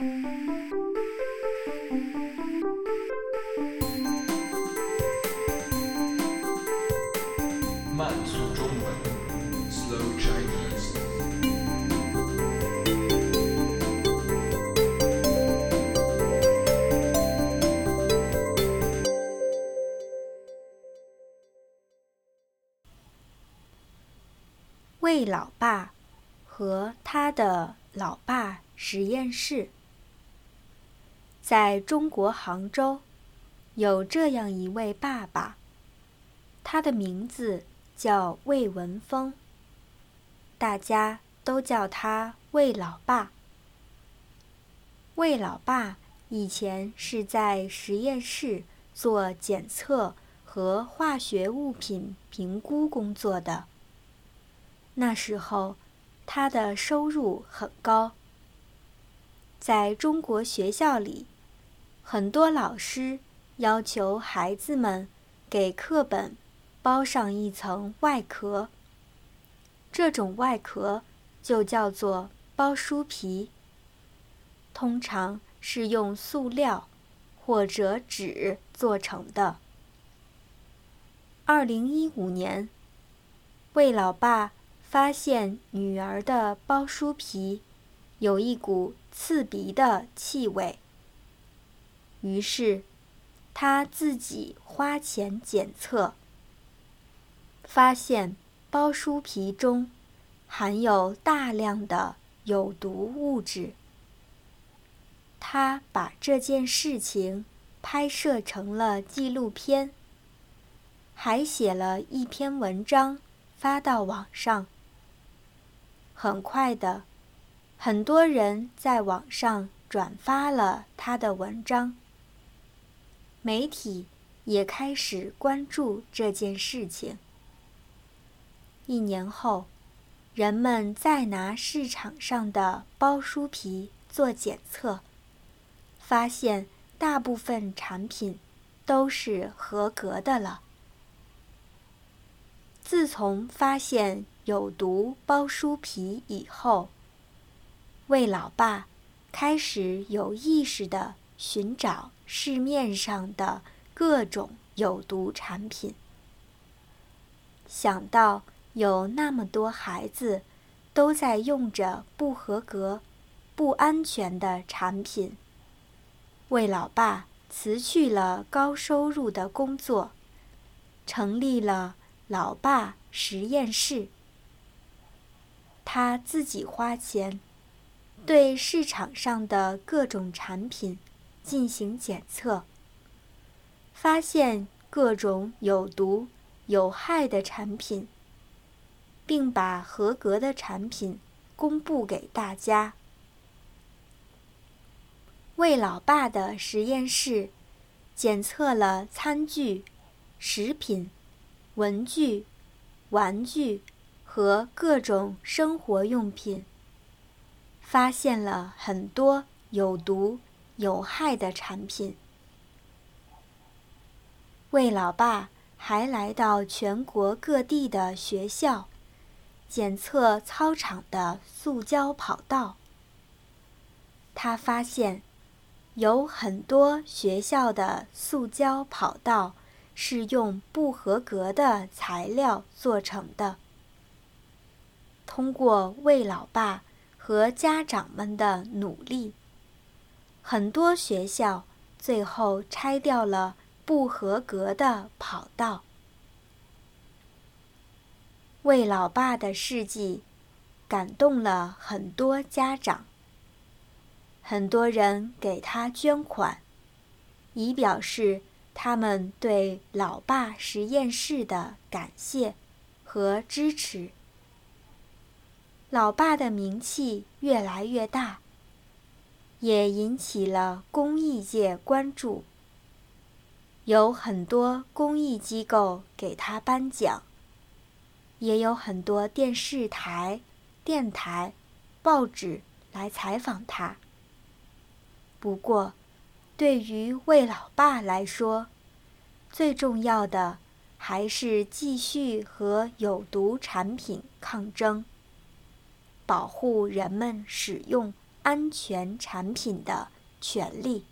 慢速中文，Slow Chinese。魏老爸和他的老爸实验室，在中国杭州，有这样一位爸爸，他的名字叫魏文峰，大家都叫他魏老爸。魏老爸以前是在实验室做检测和化学物品评估工作的。那时候，他的收入很高。在中国学校里，很多老师要求孩子们给课本包上一层外壳。这种外壳就叫做包书皮，通常是用塑料或者纸做成的。二零一五年，魏老爸。发现女儿的包书皮有一股刺鼻的气味，于是他自己花钱检测，发现包书皮中含有大量的有毒物质。他把这件事情拍摄成了纪录片，还写了一篇文章发到网上。很快的，很多人在网上转发了他的文章。媒体也开始关注这件事情。一年后，人们再拿市场上的包书皮做检测，发现大部分产品都是合格的了。自从发现。有毒包书皮以后，魏老爸开始有意识的寻找市面上的各种有毒产品。想到有那么多孩子都在用着不合格、不安全的产品，魏老爸辞去了高收入的工作，成立了老爸实验室。他自己花钱，对市场上的各种产品进行检测，发现各种有毒、有害的产品，并把合格的产品公布给大家。魏老爸的实验室检测了餐具、食品、文具、玩具。和各种生活用品，发现了很多有毒有害的产品。魏老爸还来到全国各地的学校，检测操场的塑胶跑道。他发现，有很多学校的塑胶跑道是用不合格的材料做成的。通过魏老爸和家长们的努力，很多学校最后拆掉了不合格的跑道。魏老爸的事迹感动了很多家长，很多人给他捐款，以表示他们对老爸实验室的感谢和支持。老爸的名气越来越大，也引起了公益界关注。有很多公益机构给他颁奖，也有很多电视台、电台、报纸来采访他。不过，对于魏老爸来说，最重要的还是继续和有毒产品抗争。保护人们使用安全产品的权利。